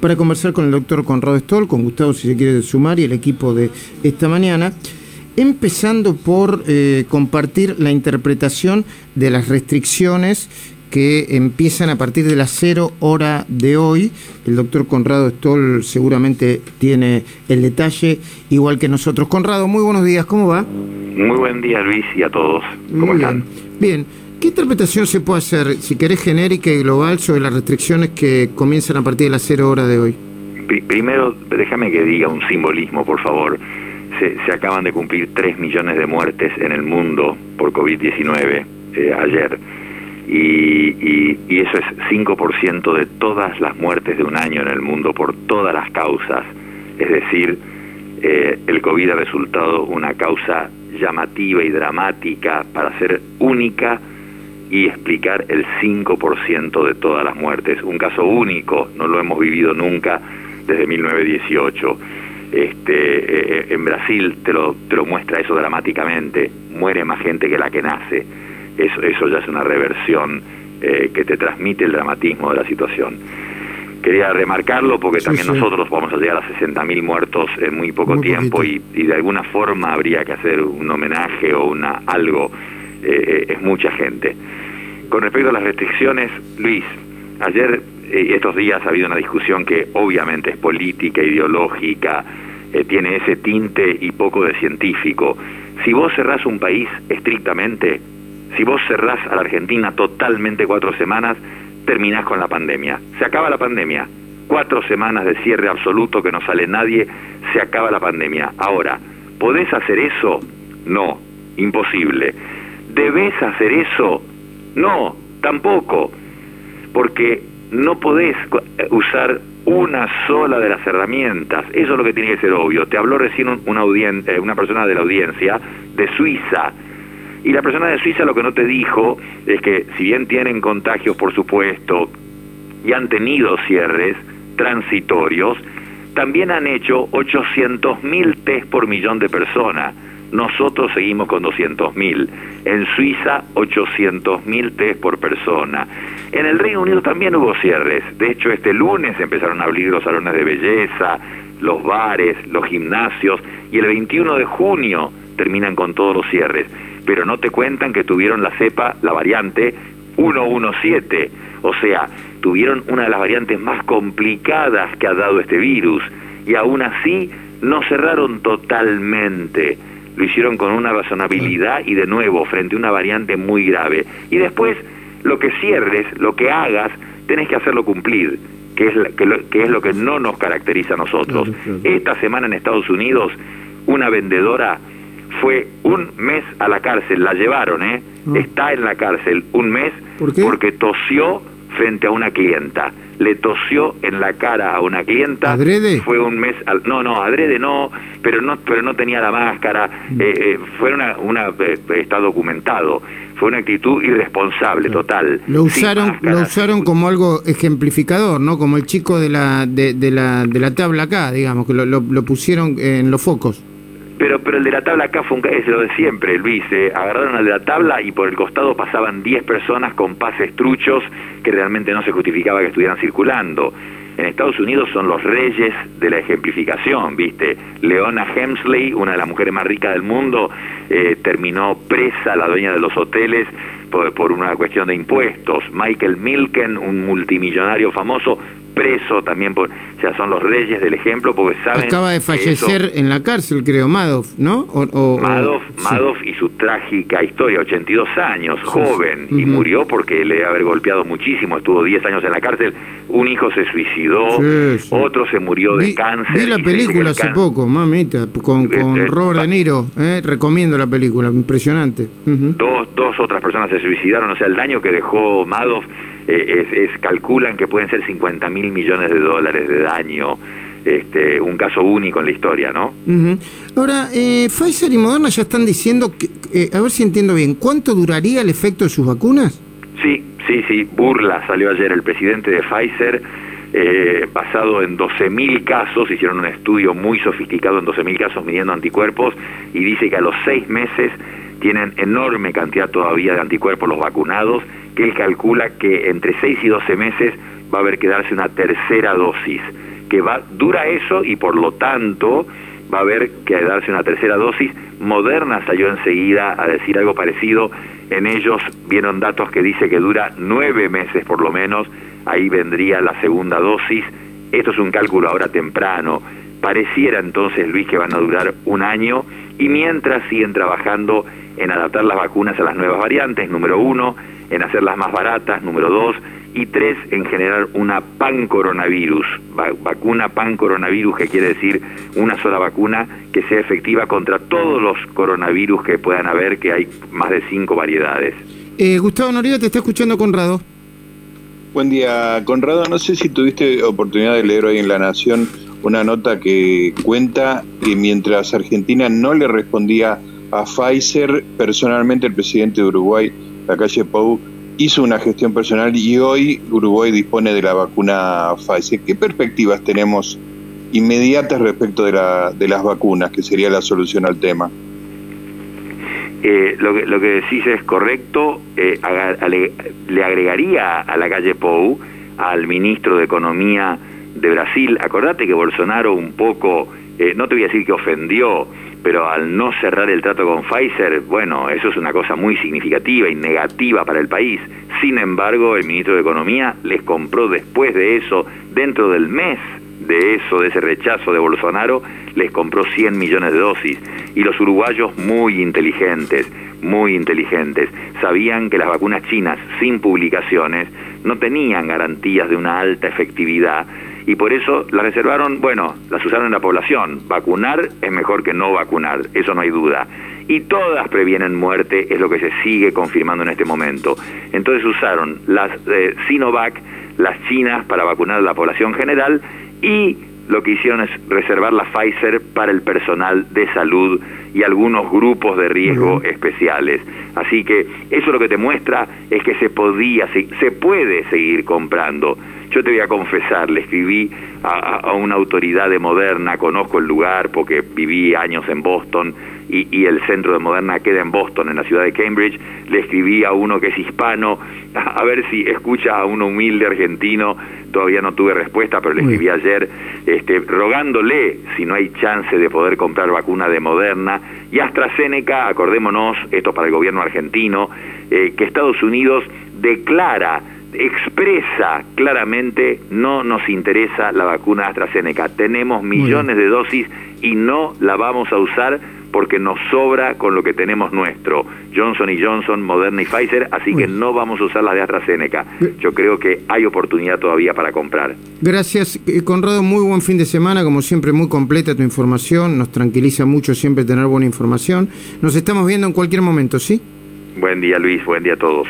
para conversar con el doctor Conrado Stoll, con Gustavo si se quiere sumar y el equipo de esta mañana, empezando por eh, compartir la interpretación de las restricciones que empiezan a partir de la cero hora de hoy. El doctor Conrado Stoll seguramente tiene el detalle, igual que nosotros. Conrado, muy buenos días, ¿cómo va? Muy buen día, Luis, y a todos. ¿Cómo están? Bien. ¿Qué interpretación se puede hacer, si querés genérica y global, sobre las restricciones que comienzan a partir de la cero hora de hoy? Primero, déjame que diga un simbolismo, por favor. Se, acaban de cumplir 3 millones de muertes en el mundo por COVID-19 eh, ayer y, y, eso es 5% de todas las muertes de un año en el mundo por todas las causas. Es decir, eh, el COVID ha resultado una causa llamativa y dramática para ser única y explicar el 5% de todas las muertes. Un caso único, no lo hemos vivido nunca desde 1918. Este, eh, en Brasil te lo, te lo muestra eso dramáticamente, muere más gente que la que nace eso, eso ya es una reversión eh, que te transmite el dramatismo de la situación. Quería remarcarlo porque también nosotros vamos a llegar a 60.000 muertos en muy poco tiempo y, de alguna forma habría que hacer un homenaje o una algo. Eh, eh, es mucha gente. Con respecto a las restricciones, Luis, ayer y estos días ha habido una discusión que obviamente es política, ideológica, tiene ese tinte y poco de científico. Si vos cerrás un país estrictamente, si vos cerrás a la Argentina totalmente cuatro semanas, terminás con la pandemia. Se acaba la pandemia. Cuatro semanas de cierre absoluto que no sale nadie, se acaba la pandemia. Ahora, ¿podés hacer eso? No, imposible. ¿Debés hacer eso? No, tampoco. Porque no podés usar una sola de las herramientas. Eso es lo que tiene que ser obvio. Te habló recién una, eh, una persona de la audiencia de Suiza y la persona de Suiza lo que no te dijo es que si bien tienen contagios, por supuesto, y han tenido cierres transitorios, también han hecho 800.000 test por millón de personas. Nosotros seguimos con 200.000. En Suiza, 800.000 test por persona. En el Reino Unido también hubo cierres. De hecho, este lunes empezaron a abrir los salones de belleza, los bares, los gimnasios, y el 21 de junio terminan con todos los cierres pero no te cuentan que tuvieron la cepa, la variante 117, o sea, tuvieron una de las variantes más complicadas que ha dado este virus y aún así no cerraron totalmente, lo hicieron con una razonabilidad y de nuevo frente a una variante muy grave. Y después, lo que cierres, lo que hagas, tenés que hacerlo cumplir, que es, que, es lo que no nos caracteriza a nosotros. Esta semana en Estados Unidos, una vendedora fue un mes a la cárcel, la llevaron, ¿eh? Ah. Está en la cárcel un mes porque tosió frente a una clienta. Le tosió en la cara a una clienta. ¿Adrede? Fue un mes. Al, no, no, adrede no, pero no, pero no tenía la máscara. Mm. Eh, eh, fue una, una eh, está documentado. Fue una actitud irresponsable, total. Lo usaron, lo usaron como algo ejemplificador, ¿no? Como el chico de la, de, la, de la tabla acá, digamos, que lo, lo pusieron en los focos. Pero, pero el de la tabla acá fue un, es lo de siempre, Luis. Eh, agarraron al de la tabla y por el costado pasaban 10 personas con pases truchos que realmente no se justificaba que estuvieran circulando. En Estados Unidos son los reyes de la ejemplificación, ¿viste? Leona Hemsley, una de las mujeres más ricas del mundo, eh, terminó presa, la dueña de los hoteles, por, por, una cuestión de impuestos. Michael Milken, un multimillonario famoso, preso también por, o sea, son los reyes del ejemplo porque saben acaba de fallecer en la cárcel, creo, Madoff, ¿no? O, Madoff, y su trágica historia, 82 años, joven, y murió porque le haber golpeado muchísimo, estuvo 10 años en la cárcel, un hijo se suicidó, otro se murió de cáncer. Vi la película hace poco, mamita, con, con este, Robert De Niro, ¿eh? recomiendo la película, impresionante. dos, dos otras personas se suicidaron, o sea, el daño que dejó Madoff eh, es, calculan que pueden ser 50 mil millones de dólares de daño, este, un caso único en la historia, ¿no? Ahora, eh, Pfizer y Moderna ya están diciendo, que, eh, a ver si entiendo bien, ¿cuánto duraría el efecto de sus vacunas? Sí, sí, sí, burla salió ayer el presidente de Pfizer. basado en 12.000 casos, hicieron un estudio muy sofisticado en 12.000 casos midiendo anticuerpos y dice que a los seis meses tienen enorme cantidad todavía de anticuerpos los vacunados que él calcula que entre 6 y 12 meses va a haber que darse una tercera dosis. que va dura eso y por lo tanto va a haber que darse una tercera dosis. Moderna salió enseguida a decir algo parecido. En ellos vieron datos que dice que dura nueve meses por lo menos. Ahí vendría la segunda dosis. Esto es un cálculo ahora temprano. Pareciera entonces, Luis, que van a durar un año y mientras siguen trabajando en adaptar las vacunas a las nuevas variantes, número uno, en hacerlas más baratas, número dos, y tres, en generar una pan-coronavirus, vacuna pan-coronavirus, que quiere decir una sola vacuna que sea efectiva contra todos los coronavirus que puedan haber, que hay más de cinco variedades. Eh, Gustavo Noriega, te está escuchando Conrado. Buen día, Conrado. No sé si tuviste oportunidad de leer hoy en La Nación una nota que cuenta que mientras Argentina no le respondía a Pfizer, personalmente el presidente de Uruguay, la calle Pou, hizo una gestión personal y hoy Uruguay dispone de la vacuna Pfizer. ¿Qué perspectivas tenemos inmediatas respecto de, la, de las vacunas, que sería la solución al tema? Eh, lo, que, lo que decís es correcto. Eh, le agregaría a la calle Pou, al ministro de Economía de Brasil, acordate que Bolsonaro un poco, eh, no te voy a decir que ofendió, pero al no cerrar el trato con Pfizer, bueno, eso es una cosa muy significativa y negativa para el país. Sin embargo, el ministro de Economía les compró después de eso, dentro del mes de eso, de ese rechazo de Bolsonaro, les compró 100 millones de dosis. Y los uruguayos muy inteligentes, muy inteligentes, sabían que las vacunas chinas sin publicaciones no tenían garantías de una alta efectividad y por eso las reservaron, bueno, las usaron en la población. Vacunar es mejor que no vacunar, eso no hay duda. Y todas previenen muerte, es lo que se sigue confirmando en este momento. Entonces usaron las eh, Sinovac, las chinas para vacunar a la población general y lo que hicieron es reservar la Pfizer para el personal de salud y algunos grupos de riesgo especiales. Así que eso lo que te muestra es que se podía, se puede seguir comprando. Yo te voy a confesar, le escribí a, una autoridad de Moderna, conozco el lugar porque viví años en Boston y, el centro de Moderna queda en Boston, en la ciudad de Cambridge. Le escribí a uno que es hispano, a, ver si escucha a un humilde argentino. Todavía no tuve respuesta, pero le escribí ayer, este, rogándole si no hay chance de poder comprar vacuna de Moderna. Y AstraZeneca, acordémonos, esto para el gobierno argentino, eh, que Estados Unidos declara expresa claramente no nos interesa la vacuna AstraZeneca. Tenemos millones de dosis y no la vamos a usar porque nos sobra con lo que tenemos nuestro. Johnson y Johnson, Moderna y Pfizer, así que no vamos a usar las de AstraZeneca. Yo creo que hay oportunidad todavía para comprar. Gracias, eh, Conrado. Muy buen fin de semana, como siempre, muy completa tu información. Nos tranquiliza mucho siempre tener buena información. Nos estamos viendo en cualquier momento, ¿sí? Buen día, Luis. Buen día a todos.